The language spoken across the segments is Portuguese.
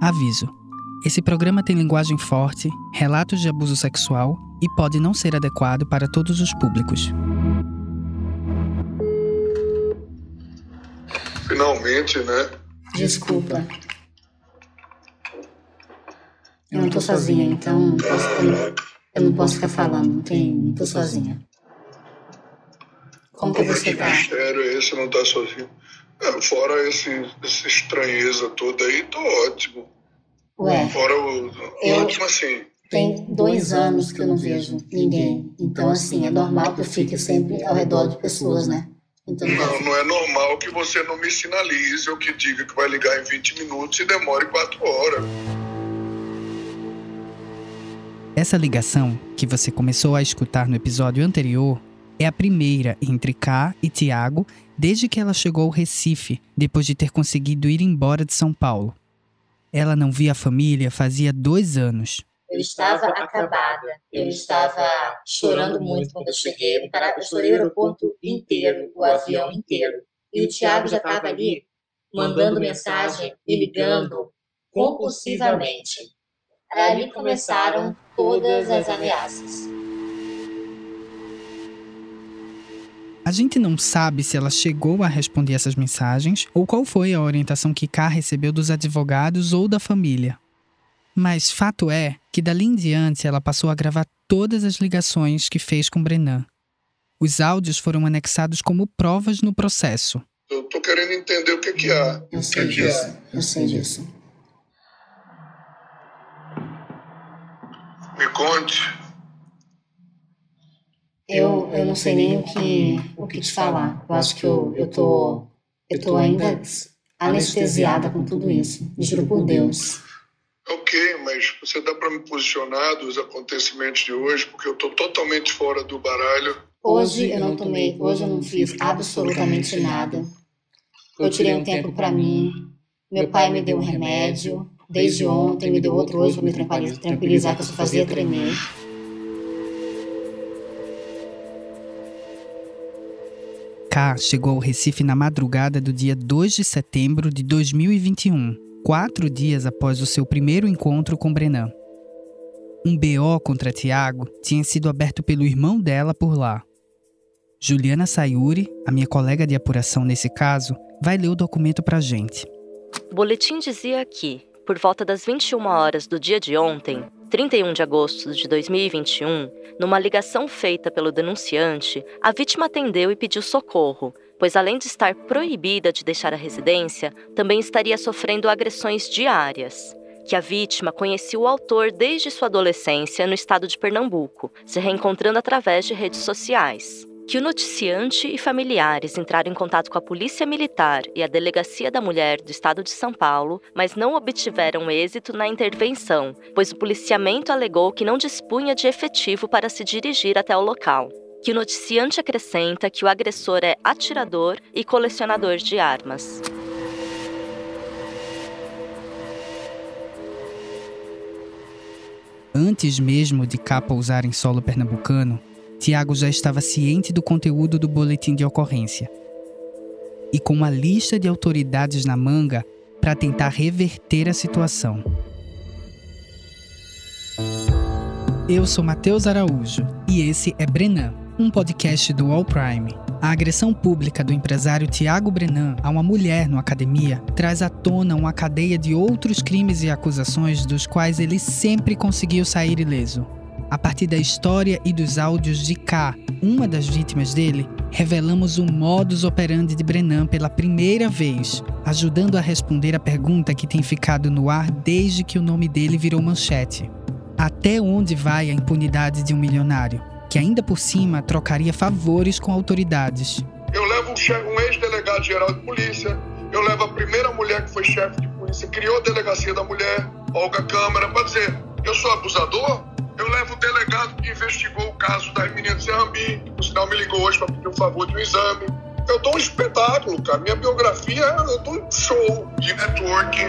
Aviso: esse programa tem linguagem forte, relatos de abuso sexual e pode não ser adequado para todos os públicos. Finalmente, né? Desculpa. Eu não tô sozinha, então posso, eu, eu não posso ficar falando, não, tem, não tô sozinha. Como que você tá? mistério é esse, não tá sozinho? É, fora esse, essa estranheza toda aí, tô ótimo. Ué, Fora o. Eu- Ótimo assim. tem dois anos que eu não vejo ninguém. Então, assim, é normal que eu fique sempre ao redor de pessoas, né? Então, Não, não é normal que você não me sinalize ou que diga que vai ligar em 20 minutos e demore 4 horas. Essa ligação, que você começou a escutar no episódio anterior, é a primeira entre K e Tiago desde que ela chegou ao Recife, depois de ter conseguido ir embora de São Paulo. Ela não via a família fazia dois anos. eu estava acabada. Eu estava chorando muito quando eu cheguei. Eu chorei o aeroporto inteiro, o avião inteiro. E o Thiago já estava ali mandando mensagem e ligando compulsivamente. Ali começaram todas as ameaças. A gente não sabe se ela chegou a responder essas mensagens ou qual foi a orientação que K recebeu dos advogados ou da família. Mas fato é que dali em diante ela passou a gravar todas as ligações que fez com Brenan. Os áudios foram anexados como provas no processo. Eu tô querendo entender o que que há. Eu O sei que que há? disso, eu sei disso. Me conte. Eu, eu não sei nem o que, o que te falar. Eu acho que eu, eu, tô, eu tô ainda anestesiada com tudo isso. Juro por Deus. Ok, mas você dá para me posicionar dos acontecimentos de hoje, porque eu tô totalmente fora do baralho. Hoje eu não tomei, hoje eu não fiz absolutamente nada. Eu tirei um tempo para mim. Meu pai me deu um remédio. Desde ontem me deu outro hoje para me tranquilizar, tranquilizar que eu só fazia tremer. Chegou ao Recife na madrugada do dia 2 de setembro de 2021, quatro dias após o seu primeiro encontro com Brenan. Um BO contra Tiago tinha sido aberto pelo irmão dela por lá. Juliana Sayuri, a minha colega de apuração nesse caso, vai ler o documento pra gente. O boletim dizia que, por volta das 21 horas do dia de ontem, 31 de agosto de 2021, numa ligação feita pelo denunciante, a vítima atendeu e pediu socorro, pois além de estar proibida de deixar a residência, também estaria sofrendo agressões diárias. Que a vítima conhecia o autor desde sua adolescência no estado de Pernambuco, se reencontrando através de redes sociais que o noticiante e familiares entraram em contato com a Polícia Militar e a Delegacia da Mulher do Estado de São Paulo, mas não obtiveram êxito na intervenção, pois o policiamento alegou que não dispunha de efetivo para se dirigir até o local. Que o noticiante acrescenta que o agressor é atirador e colecionador de armas. Antes mesmo de K pousar em solo pernambucano, Tiago já estava ciente do conteúdo do boletim de ocorrência. E com uma lista de autoridades na manga para tentar reverter a situação. Eu sou Matheus Araújo e esse é Brenan, um podcast do All Prime. A agressão pública do empresário Tiago Brenan a uma mulher no academia traz à tona uma cadeia de outros crimes e acusações dos quais ele sempre conseguiu sair ileso. A partir da história e dos áudios de K, uma das vítimas dele, revelamos o modus operandi de Brenan pela primeira vez, ajudando a responder a pergunta que tem ficado no ar desde que o nome dele virou manchete. Até onde vai a impunidade de um milionário, que ainda por cima trocaria favores com autoridades? Eu levo um ex-delegado geral de polícia, eu levo a primeira mulher que foi chefe de polícia, criou a delegacia da mulher, Olga Câmara, para dizer, eu sou abusador? Eu levo o delegado que investigou o caso das meninas de que por sinal me ligou hoje para pedir um favor de um exame. Eu dou um espetáculo, cara. Minha biografia, eu dou um show de networking.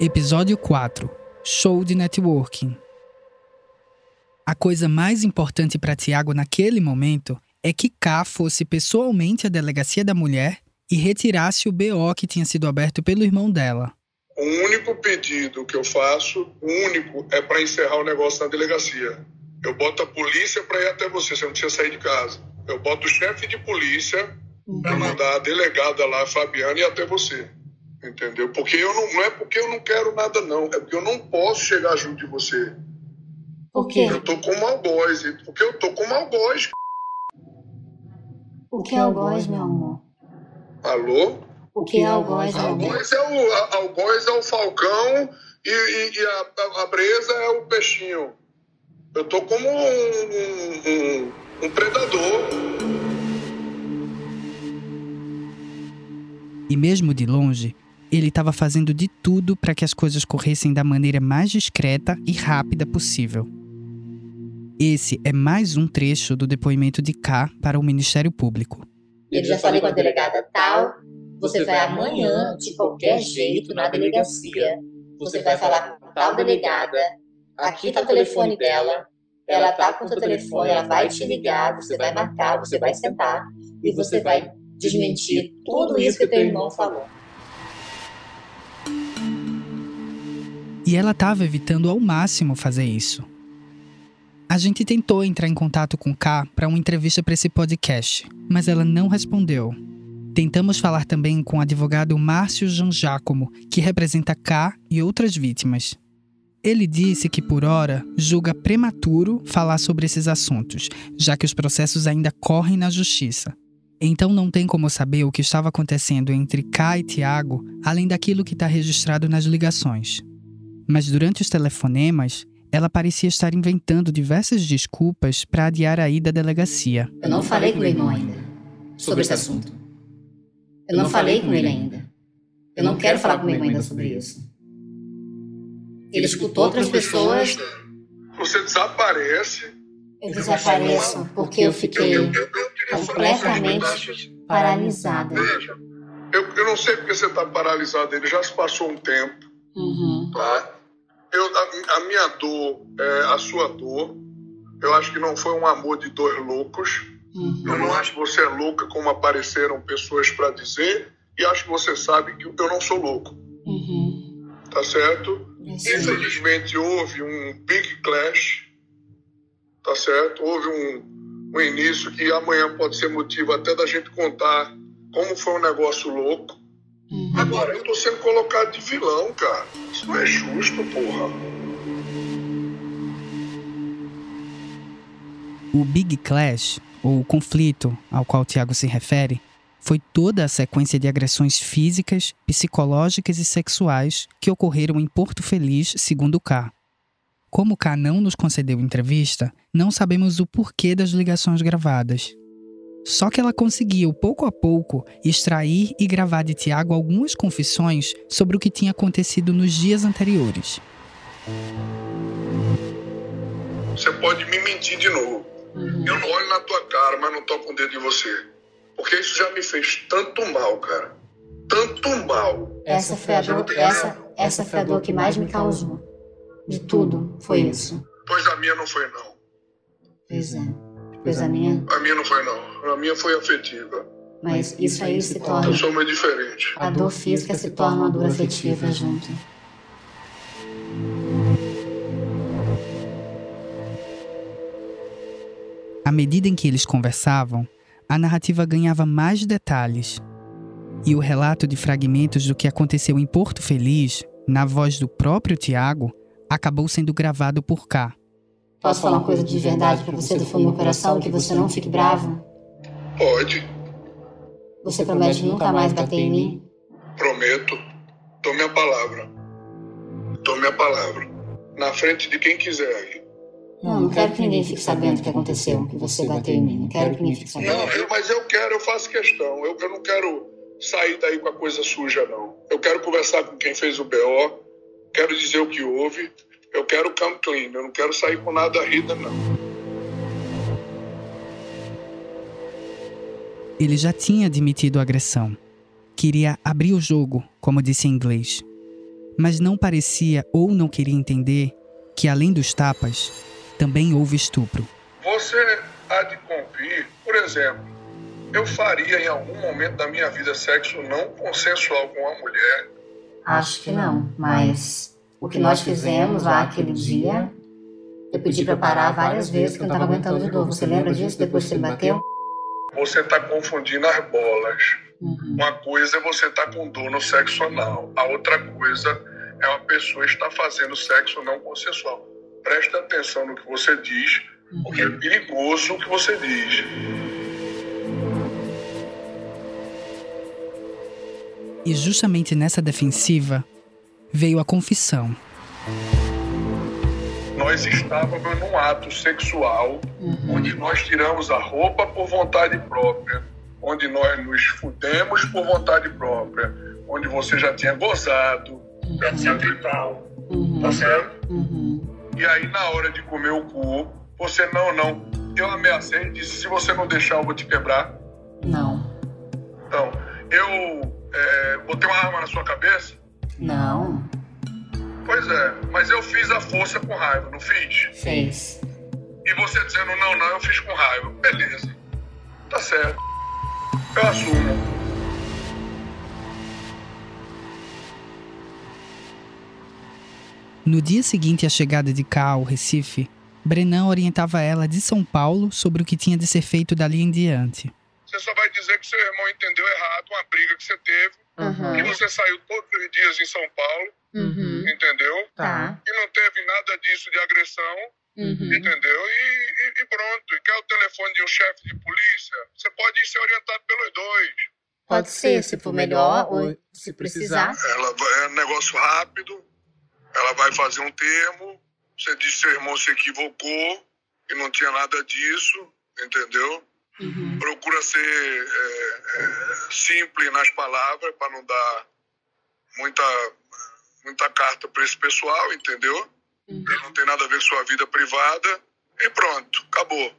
Episódio 4 Show de Networking A coisa mais importante para Tiago naquele momento é que K fosse pessoalmente à delegacia da mulher e retirasse o BO que tinha sido aberto pelo irmão dela. O único pedido que eu faço, o único, é para encerrar o negócio na delegacia. Eu boto a polícia para ir até você, você não precisa sair de casa. Eu boto o chefe de polícia para uhum. mandar a delegada lá, a Fabiana, ir até você. Entendeu? Porque eu não, não é porque eu não quero nada, não. É porque eu não posso chegar junto de você. Por quê? Eu tô com algoz. Porque eu tô com algoz. O que é algoz, meu amor? Alô? O que é algoz, meu amor? Algoz é o, algoz é o falcão e, e, e a, a, a, bresa é o peixinho. Eu tô como um, um, um, um predador. E mesmo de longe, ele estava fazendo de tudo para que as coisas corressem da maneira mais discreta e rápida possível. Esse é mais um trecho do depoimento de K para o Ministério Público. Eu já falei com a delegada tal, você vai amanhã, de qualquer jeito, na delegacia. Você vai falar com tal delegada, aqui está o telefone dela, ela está com o seu telefone, ela vai te ligar, você vai marcar, você vai sentar e você vai desmentir tudo isso que teu irmão falou. E ela estava evitando ao máximo fazer isso. A gente tentou entrar em contato com K para uma entrevista para esse podcast, mas ela não respondeu. Tentamos falar também com o advogado Márcio Jean Giacomo, que representa K e outras vítimas. Ele disse que, por hora, julga prematuro falar sobre esses assuntos, já que os processos ainda correm na justiça. Então não tem como saber o que estava acontecendo entre K e Tiago, além daquilo que está registrado nas ligações. Mas durante os telefonemas, ela parecia estar inventando diversas desculpas para adiar a ida à delegacia. Eu não falei com meu irmão ainda sobre esse assunto. Eu não falei com ele ainda. Eu não quero falar com meu irmão ainda sobre isso. Ele escutou outras pessoas. Você desaparece. Eu desapareço porque eu fiquei completamente paralisada. Veja, eu, eu não sei porque você está paralisada. Ele já se passou um tempo. Uhum. Tá? Eu, a, a, minha dor é a sua dor. Eu acho que não foi um amor de dois loucos. Uhum. Eu não acho que você é louca como apareceram pessoas para dizer. E acho que você sabe que eu não sou louco. Uhum. Tá certo? Infelizmente houve um big clash. Tá certo? Houve um, um início que amanhã pode ser motivo até da gente contar como foi um negócio louco. Uhum. Agora, eu tô sendo colocado de vilão, cara. Isso não é justo, porra. O Big Clash, ou o conflito ao qual o Tiago se refere, foi toda a sequência de agressões físicas, psicológicas e sexuais que ocorreram em Porto Feliz, segundo K. Como K não nos concedeu entrevista, não sabemos o porquê das ligações gravadas. Só que ela conseguiu, pouco a pouco, extrair e gravar de Tiago algumas confissões sobre o que tinha acontecido nos dias anteriores. Você pode me mentir de novo. Uhum. Eu não olho na tua cara, mas não toco o dedo em você. Porque isso já me fez tanto mal, cara. Tanto mal. Essa foi a dor, essa, essa foi a dor que mais me causou. De tudo, foi isso. Pois a minha não foi, não. Pois é. Pois a minha. A minha não foi, não. A minha foi afetiva. Mas isso aí se torna. Eu sou diferente. A dor física se torna uma dor afetiva junto. À medida em que eles conversavam, a narrativa ganhava mais detalhes. E o relato de fragmentos do que aconteceu em Porto Feliz, na voz do próprio Tiago, acabou sendo gravado por cá. Posso falar uma coisa de verdade para você do fundo do meu coração, que você não fique bravo? Pode. Você promete nunca mais bater em mim? Prometo. Dou minha palavra. Dou minha palavra. Na frente de quem quiser aí. Não, não quero que ninguém fique sabendo o que aconteceu, que você bateu em mim. Não quero que ninguém fique sabendo. Não, eu, mas eu quero, eu faço questão. Eu, eu não quero sair daí com a coisa suja, não. Eu quero conversar com quem fez o BO, quero dizer o que houve eu quero come clean, eu não quero sair com nada rida, não. Ele já tinha admitido a agressão. Queria abrir o jogo, como disse em inglês. Mas não parecia ou não queria entender que, além dos tapas, também houve estupro. Você há de cumprir, por exemplo, eu faria em algum momento da minha vida sexo não consensual com uma mulher? Acho que não, mas o que nós fizemos lá aquele dia, eu pedi para parar várias vezes que eu não estava aguentando de dor. Você lembra disso depois que ele bateu? Você está confundindo as bolas. Uhum. Uma coisa é você estar com dor no sexo anal, a outra coisa é uma pessoa estar fazendo sexo não consensual. Presta atenção no que você diz, porque é perigoso o que você diz. E justamente nessa defensiva veio a confissão. Nós estávamos num ato sexual Uhum. onde nós tiramos a roupa por vontade própria, onde nós nos fudemos por vontade própria, onde você já tinha gozado, etc e tal. Uhum. Tá certo? Uhum. E aí, na hora de comer o cu, você, não, não. Eu ameacei e disse: se você não deixar, eu vou te quebrar. Não. Então, eu é, botei uma arma na sua cabeça? Não. Pois é, mas eu fiz a força com raiva, não fiz? Fez. E você dizendo: não, não, eu fiz com raiva. Beleza. Tá certo. Eu assumo. No dia seguinte à chegada de Ká ao Recife, Brenan orientava ela de São Paulo sobre o que tinha de ser feito dali em diante. Você só vai dizer que seu irmão entendeu errado uma briga que você teve, que Uhum. você saiu todos os dias em São Paulo, Uhum. entendeu? Tá. E não teve nada disso de agressão, Uhum. entendeu? E, e- e pronto. E quer o telefone de um chefe de polícia? Você pode ser orientado pelos dois. Pode ser, se for melhor ou se precisar. Ela é um negócio rápido, ela vai fazer um termo, você diz que seu irmão se equivocou e não tinha nada disso, entendeu? Uhum. Procura ser é, é, simples nas palavras para não dar muita, muita carta para esse pessoal, entendeu? Uhum. Não tem nada a ver com sua vida privada e pronto, acabou.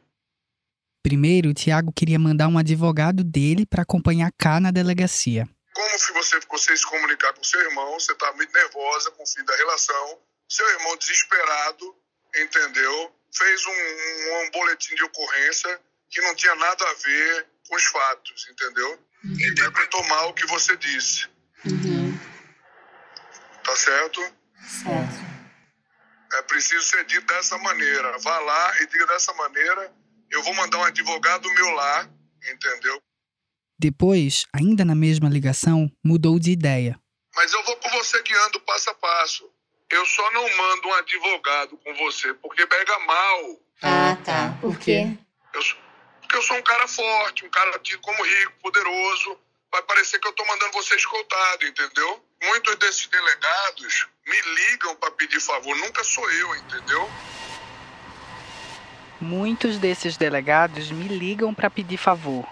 Primeiro, Tiago queria mandar um advogado dele para acompanhar Ká na delegacia. Como se você ficou sem se comunicar com seu irmão, você está muito nervosa com o fim da relação, seu irmão desesperado, entendeu? Fez um, um- um boletim de ocorrência que não tinha nada a ver com os fatos, entendeu? Interpretou mal o que você disse, Uhum. tá certo? Certo. É preciso ser dito dessa maneira. Vá lá e diga dessa maneira. Eu vou mandar um advogado meu lá, entendeu? Depois, ainda na mesma ligação, mudou de ideia. Mas eu vou com você guiando passo a passo. Eu só não mando um advogado com você porque pega mal. Ah, tá. Por quê? Eu sou- porque eu sou um cara forte, um cara tido como rico, poderoso. Vai parecer que eu tô mandando você escoltado, entendeu? Muitos desses delegados me ligam para pedir favor. Nunca sou eu, entendeu? Muitos desses delegados me ligam para pedir favor.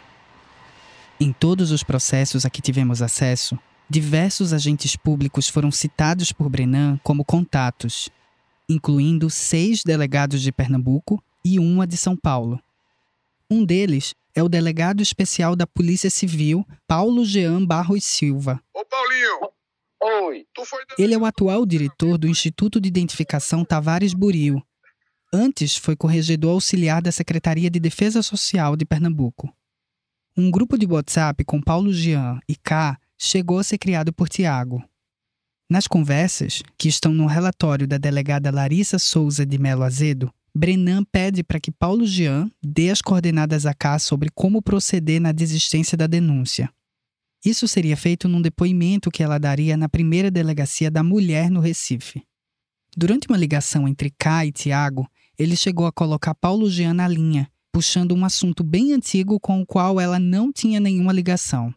Em todos os processos a que tivemos acesso, diversos agentes públicos foram citados por Brenan como contatos, incluindo seis delegados de Pernambuco e uma de São Paulo. Um deles é o delegado especial da Polícia Civil, Paulo Jean Barros Silva. Ô, Paulinho, Oi. Ele é o atual diretor do Instituto de Identificação Tavares Buril. Antes foi corregedor auxiliar da Secretaria de Defesa Social de Pernambuco. Um grupo de WhatsApp com Paulo Jean e K chegou a ser criado por Tiago. Nas conversas, que estão no relatório da delegada Larissa Souza de Melo Azedo, Brenan pede para que Paulo Jean dê as coordenadas a K sobre como proceder na desistência da denúncia. Isso seria feito num depoimento que ela daria na primeira delegacia da mulher no Recife. Durante uma ligação entre K e Tiago, ele chegou a colocar Paulo Jean na linha, puxando um assunto bem antigo com o qual ela não tinha nenhuma ligação.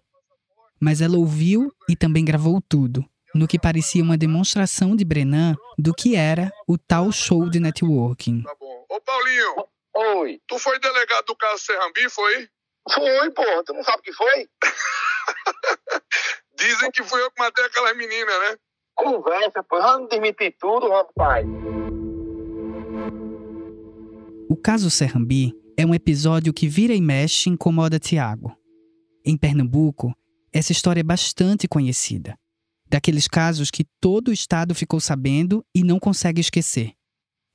Mas ela ouviu e também gravou tudo, no que parecia uma demonstração de Brenan do que era o tal show de networking. Tá bom. Ô, Paulinho, Oi. tu foi delegado do caso Serrambi, foi? Foi, pô. Tu não sabe o que foi? Dizem que fui eu que matei aquelas meninas, né? Conversa, pô. Vamos demitir tudo, rapaz. O caso Serrambi é um episódio que vira e mexe e incomoda Tiago. Em Pernambuco, essa história é bastante conhecida. Daqueles casos que todo o estado ficou sabendo e não consegue esquecer.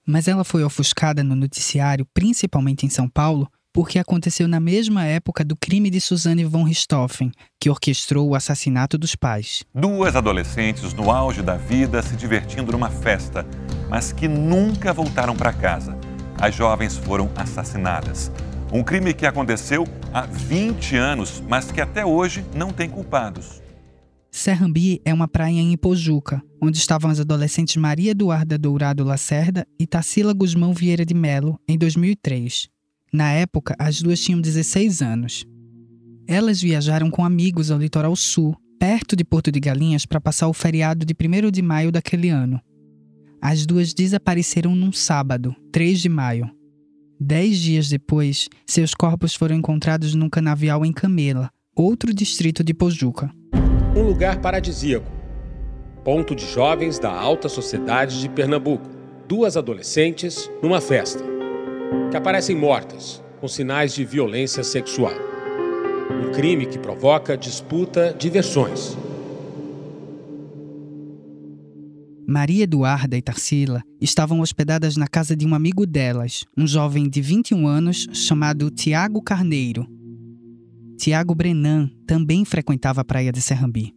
Mas ela foi ofuscada no noticiário, principalmente em São Paulo, porque aconteceu na mesma época do crime de Suzanne von Richthofen, que orquestrou o assassinato dos pais. Duas adolescentes no auge da vida se divertindo numa festa, mas que nunca voltaram para casa. As jovens foram assassinadas. Um crime que aconteceu há 20 anos, mas que até hoje não tem culpados. Serrambi é uma praia em Ipojuca, onde estavam as adolescentes Maria Eduarda Dourado Lacerda e Tarsila Guzmão Vieira de Melo, em 2003. Na época, as duas tinham 16 anos. Elas viajaram com amigos ao litoral sul, perto de Porto de Galinhas, para passar o feriado de 1 de maio daquele ano. As duas desapareceram num sábado, 3 de maio. Dez dias depois, seus corpos foram encontrados num canavial em Camela, outro distrito de Pojuca. Lugar paradisíaco. Ponto de jovens da alta sociedade de Pernambuco. Duas adolescentes numa festa que aparecem mortas, com sinais de violência sexual. Um crime que provoca disputa de versões. Maria Eduarda e Tarsila estavam hospedadas na casa de um amigo delas, um jovem de 21 anos chamado Tiago Carneiro. Tiago Brenan também frequentava a praia de Serrambi.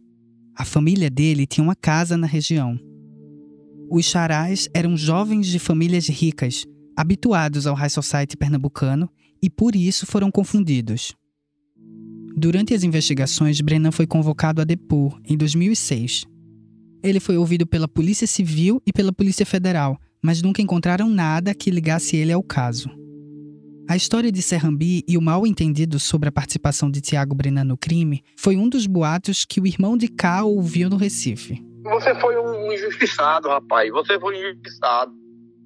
A família dele tinha uma casa na região. Os charás eram jovens de famílias ricas habituados ao high society pernambucano e por isso foram confundidos. Durante as investigações, Brennan foi convocado a depor em 2006. Ele foi ouvido pela Polícia Civil e pela Polícia Federal, mas nunca encontraram nada que ligasse ele ao caso. A história de Serrambi e o mal entendido sobre a participação de Tiago Brennan no crime foi um dos boatos que o irmão de K ouviu no Recife. Você foi um injustiçado, rapaz. Você foi um injustiçado.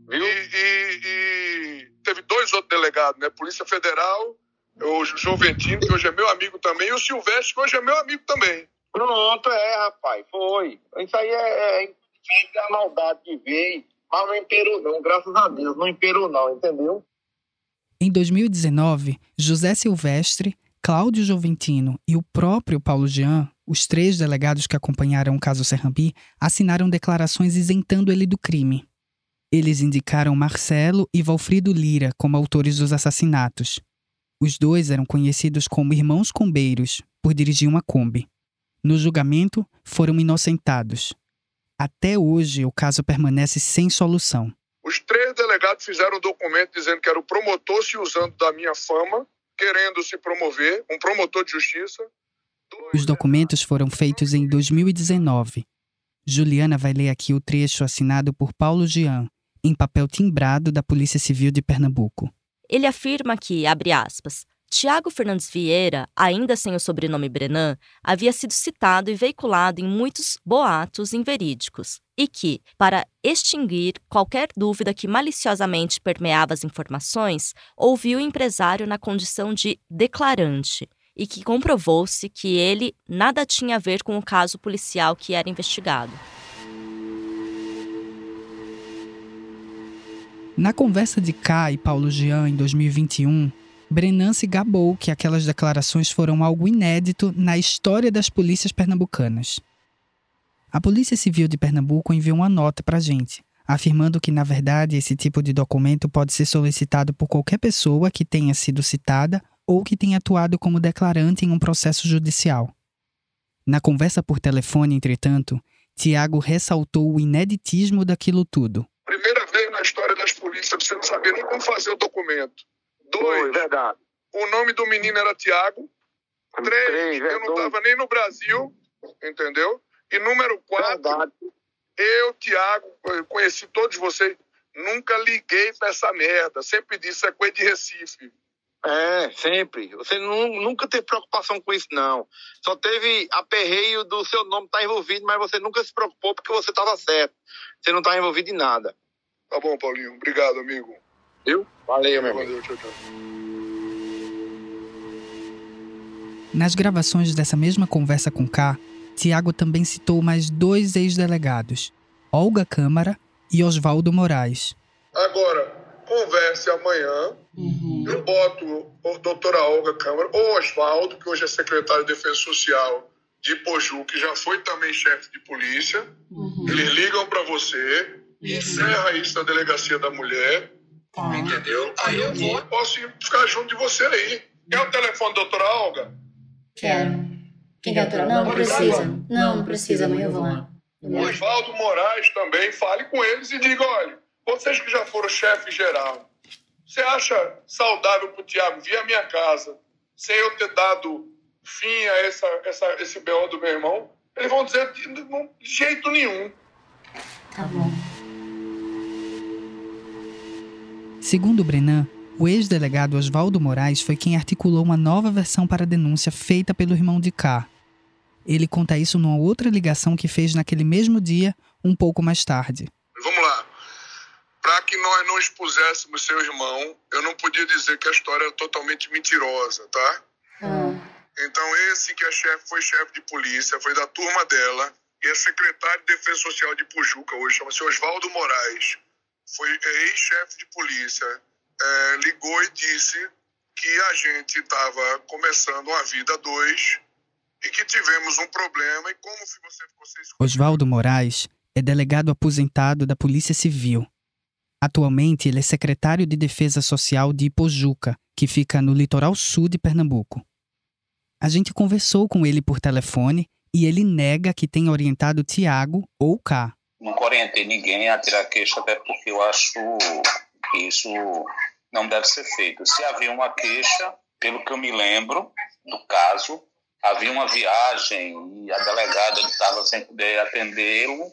Viu? E, e, e, teve dois outros delegados, né? Polícia Federal, o Juventino, que hoje é meu amigo também, e o Silvestre, que hoje é meu amigo também. Pronto, é, rapaz, foi. Isso aí é, é, é a maldade que veio, mas não imperou não, graças a Deus, não imperou não, entendeu? Em 2019, José Silvestre, Cláudio Joventino e o próprio Paulo Jean, os três delegados que acompanharam o caso Serrambi, assinaram declarações isentando ele do crime. Eles indicaram Marcelo e Valfrido Lira como autores dos assassinatos. Os dois eram conhecidos como irmãos combeiros por dirigir uma Kombi. No julgamento, foram inocentados. Até hoje, o caso permanece sem solução. Os três delegados fizeram um documento dizendo que era o promotor se usando da minha fama, querendo se promover, um promotor de justiça. Os documentos foram feitos em 2019. Juliana vai ler aqui o trecho assinado por Paulo Jean, em papel timbrado da Polícia Civil de Pernambuco. Ele afirma que, abre aspas, Tiago Fernandes Vieira, ainda sem o sobrenome Brenan, havia sido citado e veiculado em muitos boatos inverídicos, e que, para extinguir qualquer dúvida que maliciosamente permeava as informações, ouviu o empresário na condição de declarante, e que comprovou-se que ele nada tinha a ver com o caso policial que era investigado. Na conversa de K e Paulo Jean em 2021, Brenan se gabou que aquelas declarações foram algo inédito na história das polícias pernambucanas. A Polícia Civil de Pernambuco enviou uma nota para a gente, afirmando que, na verdade, esse tipo de documento pode ser solicitado por qualquer pessoa que tenha sido citada ou que tenha atuado como declarante em um processo judicial. Na conversa por telefone, entretanto, Tiago ressaltou o ineditismo daquilo tudo polícia, você não sabia nem como fazer o documento. Dois, Foi, verdade. o nome do menino era Tiago. Três, Três eu não estava nem no Brasil, entendeu? E número quatro, verdade. eu, Tiago, conheci todos vocês, nunca liguei pra essa merda. Sempre disse, é coisa de Recife. É, sempre. Você nunca teve preocupação com isso, não. Só teve aperreio do seu nome estar tá envolvido, mas você nunca se preocupou porque você estava certo. Você não está envolvido em nada. Tá bom, Paulinho. Obrigado, amigo. Viu? Valeu, meu Valeu, tchau, tchau. Nas gravações dessa mesma conversa com K, Tiago também citou mais dois ex-delegados, Olga Câmara e Oswaldo Moraes. Agora, converse amanhã. Uhum. Eu boto a doutora Olga Câmara ou Oswaldo, que hoje é secretário de Defesa Social de Poju, que já foi também chefe de polícia. Uhum. Eles ligam para você, encerra isso na delegacia da mulher, Tá. entendeu? Aí eu vou, posso ir ficar junto de você aí. Quer o telefone da doutora Olga? Quero. Quem quer doutora? Não, não precisa. Não, não precisa, amanhã eu vou lá. O. Oswaldo Moraes também, fale com eles e diga, olha, vocês que já foram chefe geral, você acha saudável pro Tiago vir à minha casa sem eu ter dado fim a essa, essa, esse BO do meu irmão? Eles vão dizer de, de jeito nenhum. Tá bom. Segundo Brenan, o ex-delegado Oswaldo Moraes foi quem articulou uma nova versão para a denúncia feita pelo irmão de K. Ele conta isso numa outra ligação que fez naquele mesmo dia, um pouco mais tarde. Vamos lá. Para que nós não expuséssemos seu irmão, eu não podia dizer que a história era totalmente mentirosa, tá? Ah, Então, esse que é chefe, foi chefe de polícia, foi da turma dela, e é secretário de Defesa Social de Pujuca hoje, chama-se Oswaldo Moraes. Foi ex-chefe de polícia. É, ligou e disse que a gente estava começando uma vida dois e que tivemos um problema. E como você ficou sem Oswaldo Moraes é delegado aposentado da Polícia Civil. Atualmente, ele é secretário de Defesa Social de Ipojuca, que fica no litoral sul de Pernambuco. A gente conversou com ele por telefone e ele nega que tenha orientado Tiago ou K. Nunca orientei ninguém a tirar queixa, até porque eu acho que isso não deve ser feito. Se havia uma queixa, pelo que eu me lembro do caso, havia uma viagem e a delegada estava sem poder atendê-lo.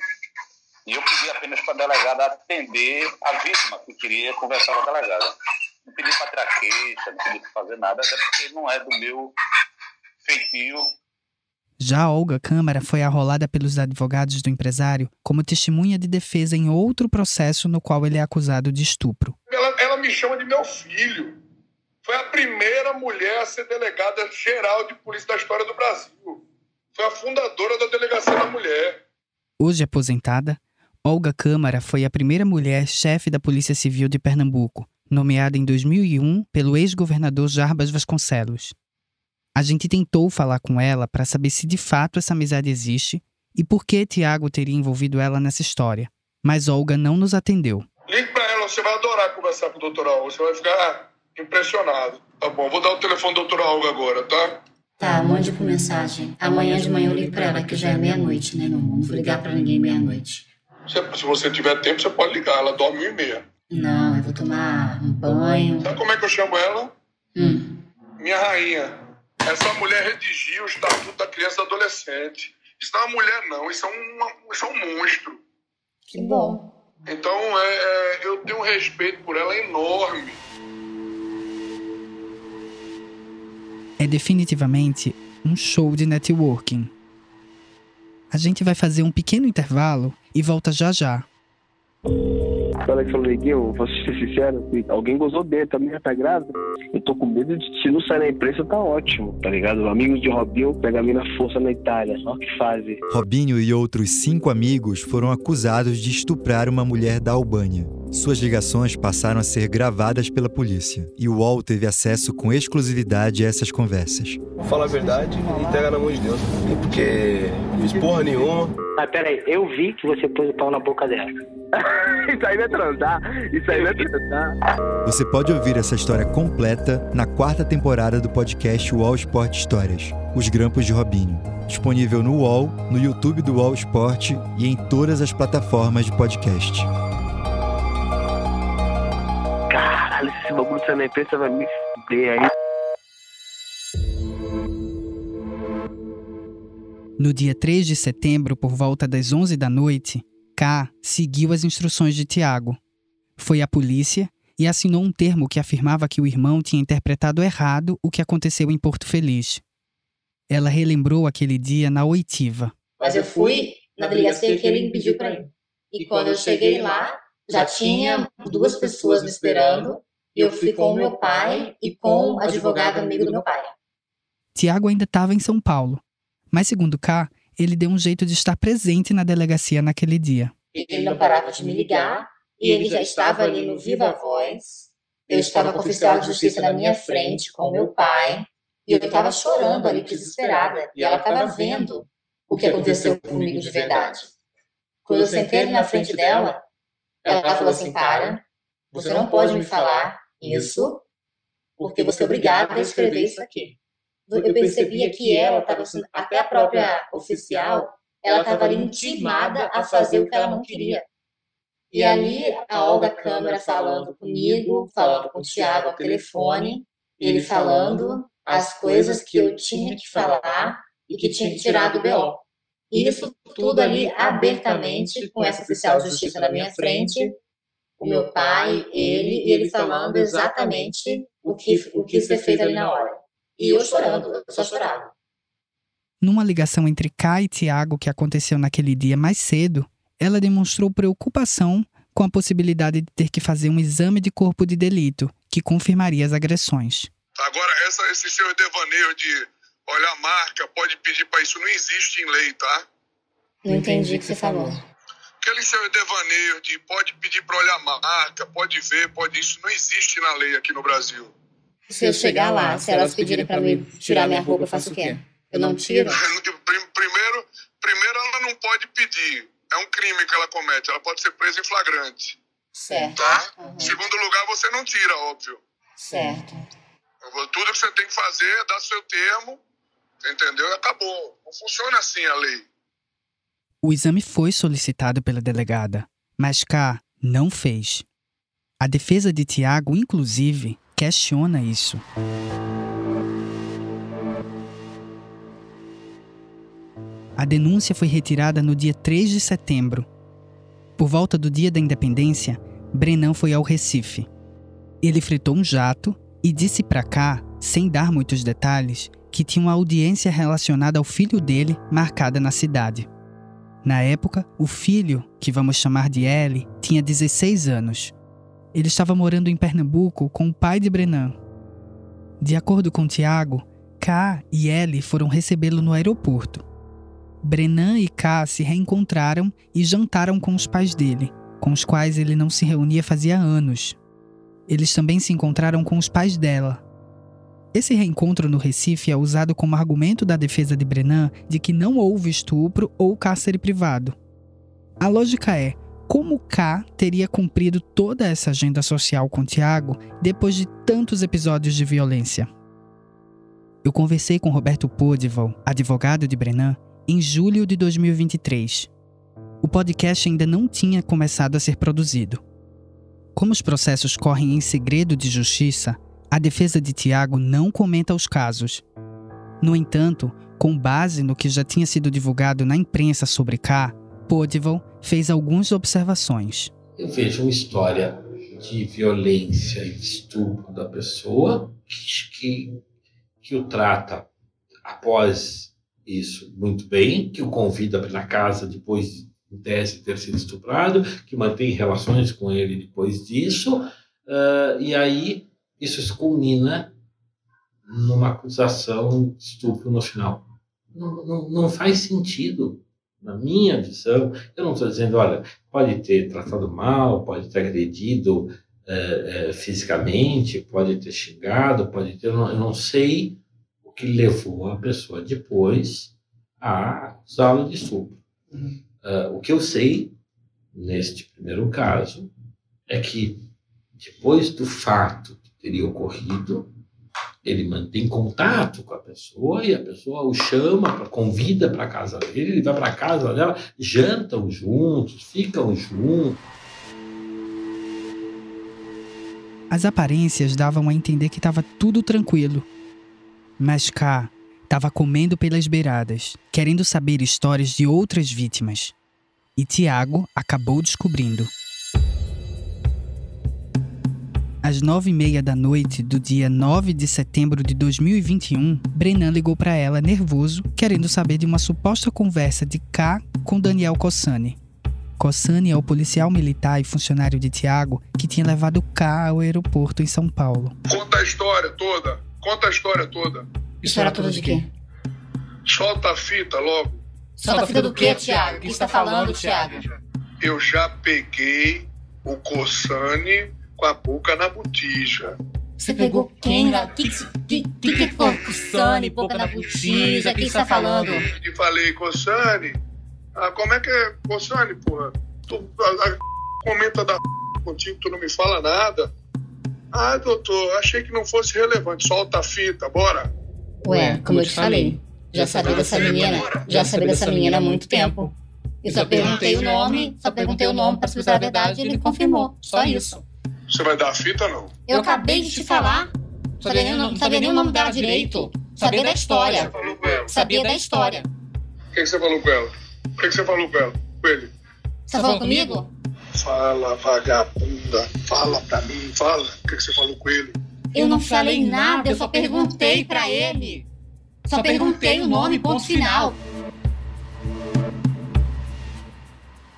E eu pedi apenas para a delegada atender a vítima, que queria conversar com a delegada. Não pedi para tirar queixa, não pedi para fazer nada, até porque não é do meu feitio Já Olga Câmara foi arrolada pelos advogados do empresário como testemunha de defesa em outro processo no qual ele é acusado de estupro. Ela, ela me chama de meu filho. Foi a primeira mulher a ser delegada geral de polícia da história do Brasil. Foi a fundadora da Delegacia da Mulher. Hoje aposentada, Olga Câmara foi a primeira mulher chefe da Polícia Civil de Pernambuco, nomeada em 2001 pelo ex-governador Jarbas Vasconcelos. A gente tentou falar com ela para saber se de fato essa amizade existe e por que Tiago teria envolvido ela nessa história, mas Olga não nos atendeu. Ligue pra ela, você vai adorar conversar com o doutor Olga. Você vai ficar impressionado. Tá bom, vou dar o telefone do doutor Olga agora, tá? tá, mande por mensagem. Amanhã de manhã eu ligo pra ela, que já é meia-noite, né, meu amor? Não vou ligar pra ninguém meia-noite. Se, se você tiver tempo, você pode ligar. Ela dorme e meia. Não, eu vou tomar um banho. Sabe como é que eu chamo ela? Hum, Minha rainha. Essa mulher redigiu o Estatuto da Criança e do Adolescente. Isso não é uma mulher, não. Isso é, uma, isso é um monstro. que bom. Então, é, é, eu tenho um respeito por ela enorme. É definitivamente um show de networking. A gente vai fazer um pequeno intervalo e volta já já. O Alex falou, Neguinho, vou ser sincero, alguém gozou dele também, tá grávida? Eu tô com medo de, se não sair na imprensa, tá ótimo, tá ligado? Amigos de Robinho pega a mina força na Itália, só que fazem. Robinho e outros cinco amigos foram acusados de estuprar uma mulher da Albânia. Suas ligações passaram a ser gravadas pela polícia e o UOL teve acesso com exclusividade a essas conversas. Fala a verdade e entrega na mão de Deus. Porque fiz porra nenhuma. Mas peraí, eu vi que você pôs o pau na boca dela. isso aí vai transar, isso aí vai transar. Você pode ouvir essa história completa na quarta temporada do podcast UOL Esporte Histórias, Os Grampos de Robinho. Disponível no UOL, no YouTube do UOL Esporte e em todas as plataformas de podcast. Caralho, se esse bagulho sair na imprensa vai me fuder aí. No dia 3 de setembro, por volta das 11 da noite, K seguiu as instruções de Tiago. Foi à polícia e assinou um termo que afirmava que o irmão tinha interpretado errado o que aconteceu em Porto Feliz. Ela relembrou aquele dia na oitiva. Mas eu fui na delegacia que ele me pediu pra ir. E quando eu cheguei lá, já tinha duas pessoas me esperando. E eu fui com o meu pai e com o advogado amigo do meu pai. Tiago ainda estava em São Paulo, mas segundo K, ele deu um jeito de estar presente na delegacia naquele dia. Ele não parava de me ligar e ele já estava ali no Viva Voz. Eu estava com o oficial de justiça na minha frente, com meu pai, e eu estava chorando ali, desesperada. E ela estava vendo o que aconteceu comigo de verdade. Quando eu sentei ali na frente dela, Ela falou assim, cara, você não pode me falar isso porque você é obrigada a escrever isso aqui. Eu percebia que ela estava, até a própria oficial, ela estava ali intimada a fazer o que ela não queria. E ali a Olga Câmara falando comigo, falando com o Tiago ao telefone, ele falando as coisas que eu tinha que falar e que tinha que tirar do BO. Isso tudo ali abertamente, com essa oficial de justiça na minha frente, o meu pai, ele, e ele falando exatamente o que, o que ser feito ali na hora. E eu chorando, eu só chorava. Numa ligação entre K e Tiago que aconteceu naquele dia mais cedo, ela demonstrou preocupação com a possibilidade de ter que fazer um exame de corpo de delito, que confirmaria as agressões. Agora, essa, esse seu devaneio de olhar a marca, pode pedir para isso, não existe em lei, tá? Não entendi o que você falou. Aquele seu devaneio de pode pedir para olhar a marca, pode ver, pode isso, não existe na lei aqui no Brasil. Se eu chegar lá, se elas pedirem para mim tirar minha roupa, eu faço o quê? Eu não tiro? Primeiro, primeiro ela não pode pedir é um crime que ela comete, ela pode ser presa em flagrante. Certo. Tá? Uhum. Segundo lugar, você não tira, óbvio. Certo. Tudo que você tem que fazer é dar seu termo, entendeu? E acabou. Não funciona assim a lei. O exame foi solicitado pela delegada, mas K não fez. A defesa de Tiago, inclusive, questiona isso. A denúncia foi retirada no dia 3 de setembro. Por volta do dia da independência, Brennan foi ao Recife. Ele fritou um jato e disse para cá, sem dar muitos detalhes, que tinha uma audiência relacionada ao filho dele marcada na cidade. Na época, o filho, que vamos chamar de L, tinha 16 anos. Ele estava morando em Pernambuco com o pai de Brennan. De acordo com Tiago, K e L foram recebê-lo no aeroporto. Brennan e K se reencontraram e jantaram com os pais dele, com os quais ele não se reunia fazia anos. Eles também se encontraram com os pais dela. Esse reencontro no Recife é usado como argumento da defesa de Brennan de que não houve estupro ou cárcere privado. A lógica é: como K teria cumprido toda essa agenda social com Tiago depois de tantos episódios de violência? Eu conversei com Roberto Podival, advogado de Brennan, em julho de 2023. O podcast ainda não tinha começado a ser produzido. Como os processos correm em segredo de justiça, a defesa de Tiago não comenta os casos. No entanto, com base no que já tinha sido divulgado na imprensa sobre K, Podival fez algumas observações. Eu vejo uma história de violência e estupro da pessoa que, que, o trata após isso muito bem, que o convida para ir na casa depois de ter sido estuprado, que mantém relações com ele depois disso, uh, e aí isso se culmina numa acusação de estupro no final. Não, não, não faz sentido, na minha visão. Eu não estou dizendo, olha, pode ter tratado mal, pode ter agredido uh, uh, fisicamente, pode ter xingado, pode ter. Eu não, eu não sei que levou a pessoa depois a acusá-lo de estupro. Uhum. Uh, o que eu sei, neste primeiro caso, é que depois do fato que teria ocorrido, ele mantém contato com a pessoa e a pessoa o chama, convida para a casa dele, ele vai para a casa dela, jantam juntos, ficam juntos. As aparências davam a entender que estava tudo tranquilo mas K estava comendo pelas beiradas, querendo saber histórias de outras vítimas. E Tiago acabou descobrindo. Às nove e meia da noite do dia 9 de setembro de 2021, Brennan ligou para ela nervoso, querendo saber de uma suposta conversa de K com Daniel Cossani. Cossani é o policial militar e funcionário de Tiago que tinha levado K ao aeroporto em São Paulo. Conta a história toda. Conta a história toda. História toda de quê? Solta a fita logo. Solta a fita do quê, Tiago? O que está falando, Tiago? Eu já peguei o Cossani com a boca na botija. Você pegou quem? O que que, que, que foi Cossani, boca na botija? O que está falando? E falei, Cossani? Ah, como é que é Cossani, porra? Tu, a, a, Comenta da contigo, tu não me fala nada. Ah, doutor, achei que não fosse relevante. Solta a fita, bora. Ué, como eu te falei, já sabia dessa menina, já sabia dessa menina há muito tempo. E só perguntei o nome, só perguntei o nome para saber a verdade e ele confirmou. Só isso. Você vai dar a fita ou não? Eu acabei de te falar. Sabia nem, não sabia nem o nome dela direito. Sabia da história. Sabia da história. O que, que você falou com ela? O que, que você falou com ela? Com ele? Você falou comigo? Fala, vagabunda. Fala pra mim, fala. O que, que você falou com ele? Eu não falei nada, eu só perguntei pra ele. Só perguntei o nome, ponto final.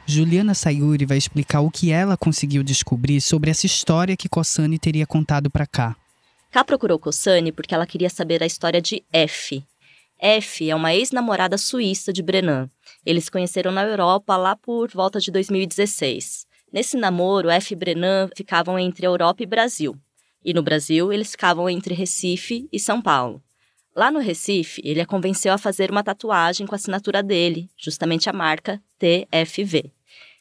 Juliana Sayuri vai explicar o que ela conseguiu descobrir sobre essa história que Kossani teria contado para cá. Ká procurou Kossani porque ela queria saber a história de F. F é uma ex-namorada suíça de Brenan. Eles conheceram na Europa lá por volta de 2016. Nesse namoro, F e Brenan ficavam entre Europa e Brasil. E no Brasil, eles ficavam entre Recife e São Paulo. Lá no Recife, ele a convenceu a fazer uma tatuagem com a assinatura dele, justamente a marca TFV.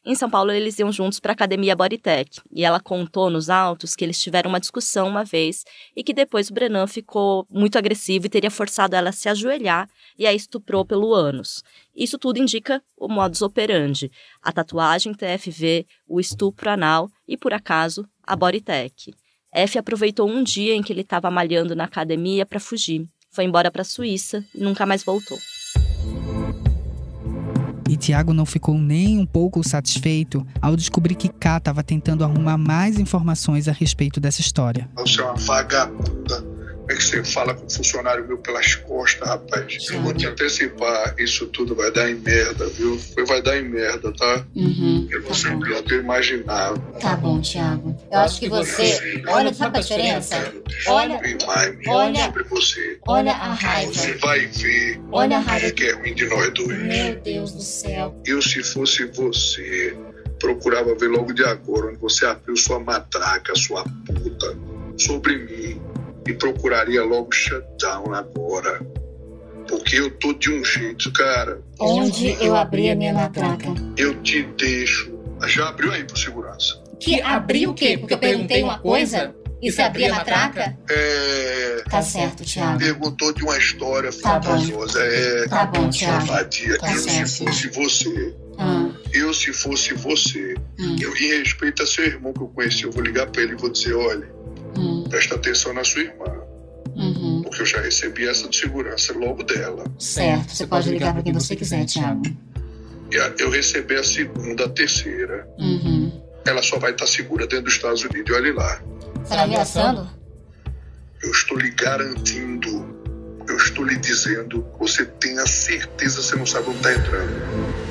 Em São Paulo, eles iam juntos para a academia Bodytech, e ela contou nos autos que eles tiveram uma discussão uma vez e que depois o Brenan ficou muito agressivo e teria forçado ela a se ajoelhar e a estuprou pelo ânus. Isso tudo indica o modus operandi: a tatuagem TFV, o estupro anal e, por acaso, a Bodytech. F aproveitou um dia em que ele estava malhando na academia para fugir. Foi embora para a Suíça e nunca mais voltou. E Tiago não ficou nem um pouco satisfeito ao descobrir que Ká estava tentando arrumar mais informações a respeito dessa história. Você é uma vagabunda. Como é que você fala com um funcionário meu pelas costas, rapaz? Eu vou te antecipar, isso tudo vai dar em merda, viu? Vai dar em merda, tá? Uhum. Eu vou ser pior do que eu imaginava. Tá bom, Thiago. Eu acho que você. Olha, sabe a diferença? Olha. Olha. Olha a raiva. Você vai ver Olha a raiva. que é ruim de nós dois. Meu Deus do céu. Eu, se fosse você, procurava ver logo de agora onde você abriu sua matraca, sua puta, sobre mim. E procuraria logo shutdown agora. Porque eu tô de um jeito, cara. Onde eu abri a minha matraca? Eu te deixo. Já abriu aí pro segurança? Que abri o quê? Porque eu perguntei uma coisa? E você abria a matraca? É. Tá certo, Thiago. Perguntou de uma história Tá bom. fantasiosa. É. Tá bom, Thiago. Vadia. Tá eu, certo. se fosse você, Ah, eu, se fosse você, Hum. eu, em respeito a seu irmão que eu conheci, eu vou ligar pra ele e vou dizer: olha, hum, presta atenção na sua irmã. uhum. Porque eu já recebi essa de segurança logo dela. Certo, você pode ligar pra quem você quiser, Thiago. Eu recebi a segunda, a terceira. Uhum. Ela só vai estar segura dentro dos Estados Unidos. E olhe lá. Você tá ameaçando? Eu estou lhe garantindo, eu estou lhe dizendo, você tenha certeza, você não sabe onde está entrando.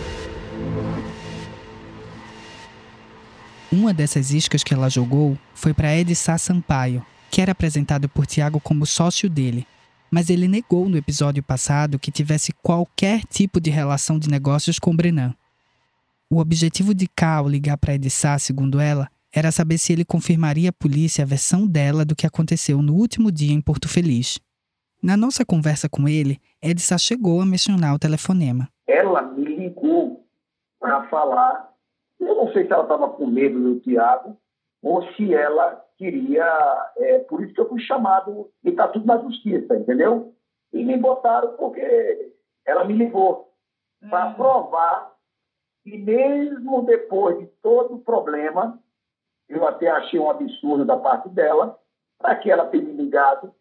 Uma dessas iscas que ela jogou foi para Edissá Sampaio, que era apresentado por Tiago como sócio dele. Mas ele negou no episódio passado que tivesse qualquer tipo de relação de negócios com Brenan. O objetivo de ao ligar para Edissá, segundo ela, era saber se ele confirmaria à polícia a versão dela do que aconteceu no último dia em Porto Feliz. Na nossa conversa com ele, Edissá chegou a mencionar o telefonema. ela me ligou para falar. Eu não sei se ela estava com medo do Tiago ou se ela queria. É, por isso que eu fui chamado e está tudo na justiça, entendeu? E me botaram porque ela me ligou para provar que, mesmo depois de todo o problema, eu até achei um absurdo da parte dela, para que ela tenha me ligado,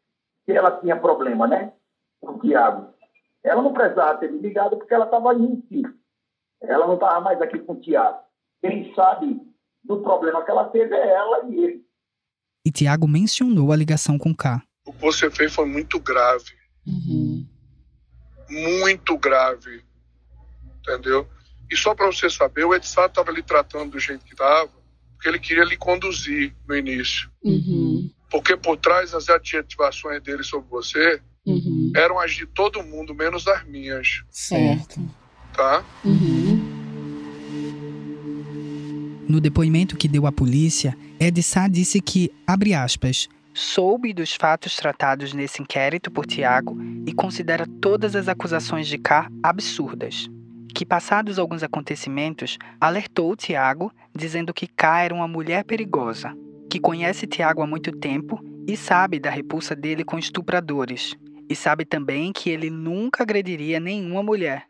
que ela tinha problema, né? Com o Tiago. Ela não precisava ter me ligado porque ela estava em Recife. Ela não estava mais aqui com o Tiago. Quem sabe do problema que ela teve é ela e ele. E Tiago mencionou a ligação com K. O que você fez foi muito grave. Uhum. Muito grave. Entendeu? E só para você saber, o Edsá estava lhe tratando do jeito que estava, porque ele queria lhe conduzir no início. Uhum. Porque por trás das adjetivações dele sobre você Uhum. eram as de todo mundo, menos as minhas. Certo. Tá? Uhum. No depoimento que deu à polícia, Edissá disse que, abre aspas, soube dos fatos tratados nesse inquérito por Tiago e considera todas as acusações de K absurdas. que, passados alguns acontecimentos, alertou Tiago, dizendo que K era uma mulher perigosa, que conhece Tiago há muito tempo e sabe da repulsa dele com estupradores, e sabe também que ele nunca agrediria nenhuma mulher,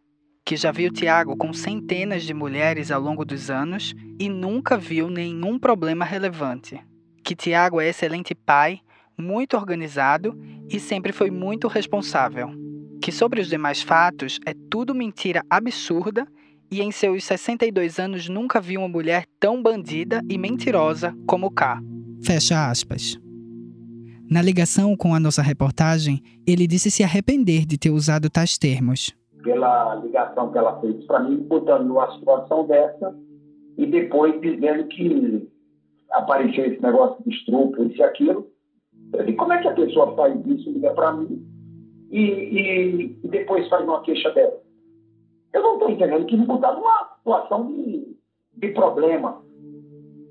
que já viu Tiago com centenas de mulheres ao longo dos anos e nunca viu nenhum problema relevante, que Tiago é excelente pai, muito organizado e sempre foi muito responsável que sobre os demais fatos é tudo mentira absurda e em seus 62 anos nunca viu uma mulher tão bandida e mentirosa como K. Fecha aspas. Na ligação com a nossa reportagem, ele disse se arrepender de ter usado tais termos. Pela ligação que ela fez para mim, botando numa situação dessa e depois dizendo que apareceu esse negócio de estrupo, isso e aquilo. Eu disse, como é que a pessoa faz isso, liga para mim e, e, e depois faz uma queixa dela. Eu não estou entendendo que me botar numa situação de, de problema.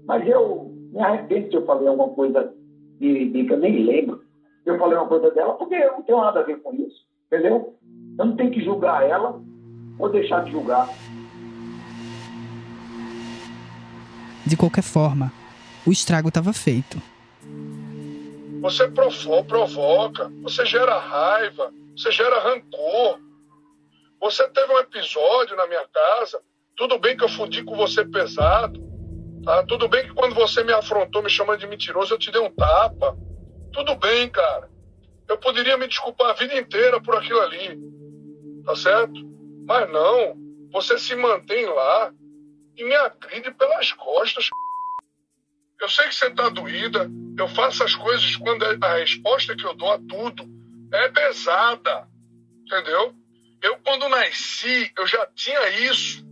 Mas eu me arrependo se eu falei alguma coisa de, de que eu nem lembro. Eu falei uma coisa dela porque eu não tenho nada a ver com isso. Entendeu? Eu não tenho que julgar ela ou deixar de julgar. De qualquer forma, o estrago estava feito. Você provoca, você gera raiva, você gera rancor. Você teve um episódio na minha casa, tudo bem que eu fudi com você pesado, tá? Tudo bem que quando você me afrontou me chamando de mentiroso, eu te dei um tapa. Tudo bem, cara. Eu poderia me desculpar a vida inteira por aquilo ali. Tá certo? Mas não. Você se mantém lá e me agride pelas costas. Eu sei que você tá doída, eu faço as coisas quando é, a resposta que eu dou a tudo é pesada. Entendeu? Eu, quando nasci, eu já tinha isso.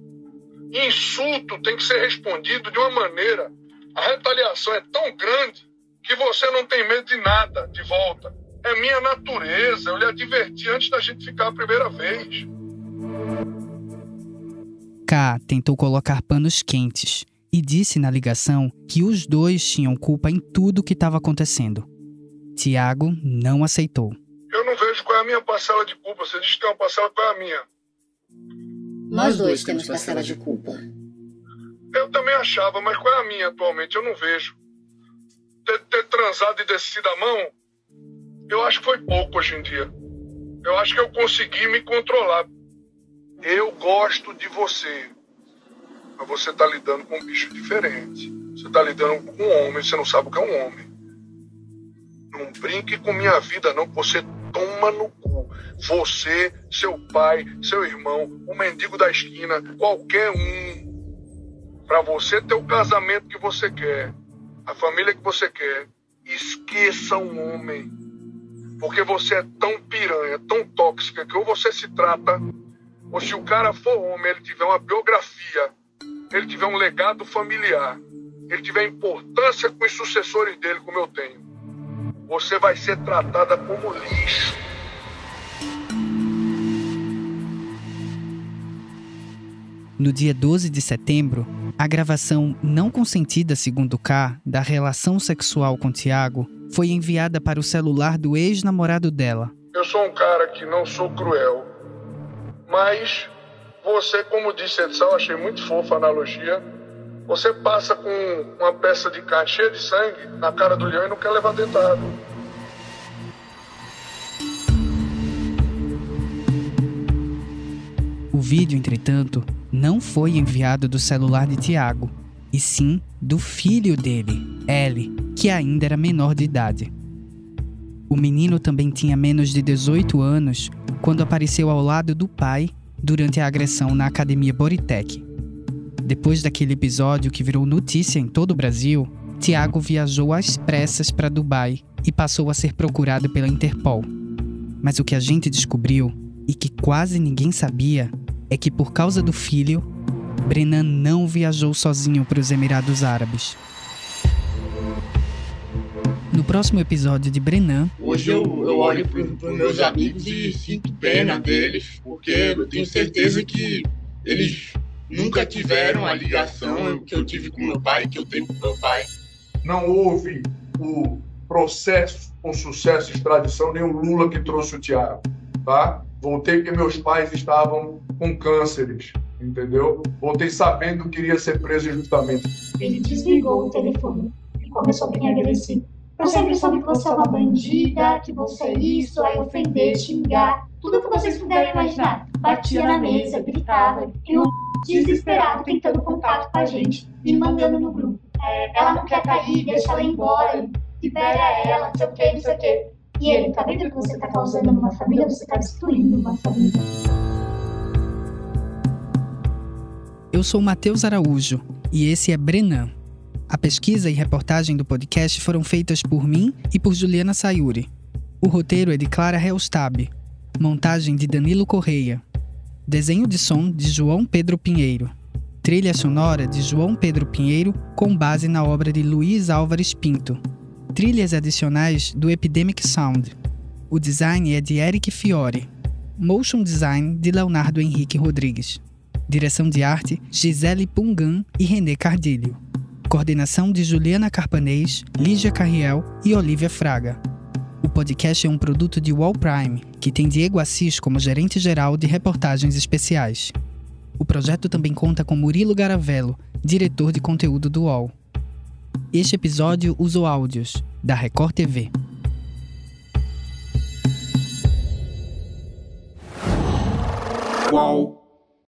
Insulto tem que ser respondido de uma maneira. A retaliação é tão grande que você não tem medo de nada de volta. É minha natureza. Eu lhe adverti antes da gente ficar a primeira vez. K tentou colocar panos quentes e disse na ligação que os dois tinham culpa em tudo o que estava acontecendo. Tiago não aceitou. Eu não vejo qual é a minha parcela de culpa. Você diz que tem uma parcela, qual é a minha? Nós dois temos parcela de culpa. Eu também achava, mas qual é a minha atualmente? Eu não vejo. Ter, ter transado e descido a mão, eu acho que foi pouco hoje em dia. Eu acho que eu consegui me controlar. Eu gosto de você. Mas você está lidando com um bicho diferente. Você está lidando com um homem, você não sabe o que é um homem. Não brinque com minha vida, não. Você toma no cu. Você, seu pai, seu irmão, o mendigo da esquina, qualquer um. Para você ter o casamento que você quer, a família que você quer, esqueça um homem. Porque você é tão piranha, tão tóxica, que ou você se trata, ou se o cara for homem, ele tiver uma biografia ele tiver um legado familiar, ele tiver importância com os sucessores dele, como eu tenho, você vai ser tratada como lixo. No dia 12 de setembro, a gravação não consentida, segundo K, da relação sexual com Tiago foi enviada para o celular do ex-namorado dela. Eu sou um cara que não sou cruel, mas você, como disse Edson, achei muito fofa a analogia. Você passa com uma peça de carne cheia de sangue na cara do leão e não quer levar dentado. O vídeo, entretanto, não foi enviado do celular de Tiago, e sim do filho dele, L, que ainda era menor de idade. O menino também tinha menos de 18 anos quando apareceu ao lado do pai durante a agressão na Academia Boritec. Depois daquele episódio que virou notícia em todo o Brasil, Tiago viajou às pressas para Dubai e passou a ser procurado pela Interpol. Mas o que a gente descobriu, e que quase ninguém sabia, é que por causa do filho, Brennan não viajou sozinho para os Emirados Árabes. No próximo episódio de Brennan. Hoje eu, eu olho para os meus amigos e sinto pena deles, porque eu tenho certeza que eles nunca tiveram a ligação que eu tive com meu pai, que eu tenho com meu pai. Não houve o processo com sucesso de extradição, nem o Lula que trouxe o Tiago, tá? Voltei porque meus pais estavam com cânceres. Entendeu? Voltei sabendo que iria ser preso injustamente. Ele desligou o telefone e começou a bem agressivo. Eu sempre soube que você é uma bandida, que você é isso, aí ofender, xingar, tudo que vocês puderem imaginar. Batia na mesa, gritava, e o desesperado tentando contato com a gente e mandando no grupo. É, ela não quer cair, deixa ela embora, libera ela, não sei o que, não sei o que. E ele, tá vendo que você tá causando numa família? Você tá destruindo uma família. Eu sou Matheus Araújo e esse é Brenan. A pesquisa e reportagem do podcast foram feitas por mim e por Juliana Sayuri. O roteiro é de Clara Helstab. Montagem de Danilo Correia. Desenho de som de João Pedro Pinheiro. Trilha sonora de João Pedro Pinheiro com base na obra de Luiz Álvares Pinto. Trilhas adicionais do Epidemic Sound. O design é de Eric Fiore. Motion design de Leonardo Henrique Rodrigues. Direção de arte Gisele Pungan e René Cardilho. Coordenação de Juliana Carpanês, Lígia Carriel e Olivia Fraga. O podcast é um produto de Wall Prime, que tem Diego Assis como gerente geral de reportagens especiais. O projeto também conta com Murilo Garavello, diretor de conteúdo do UOL. Este episódio usou áudios da Record TV. Qual?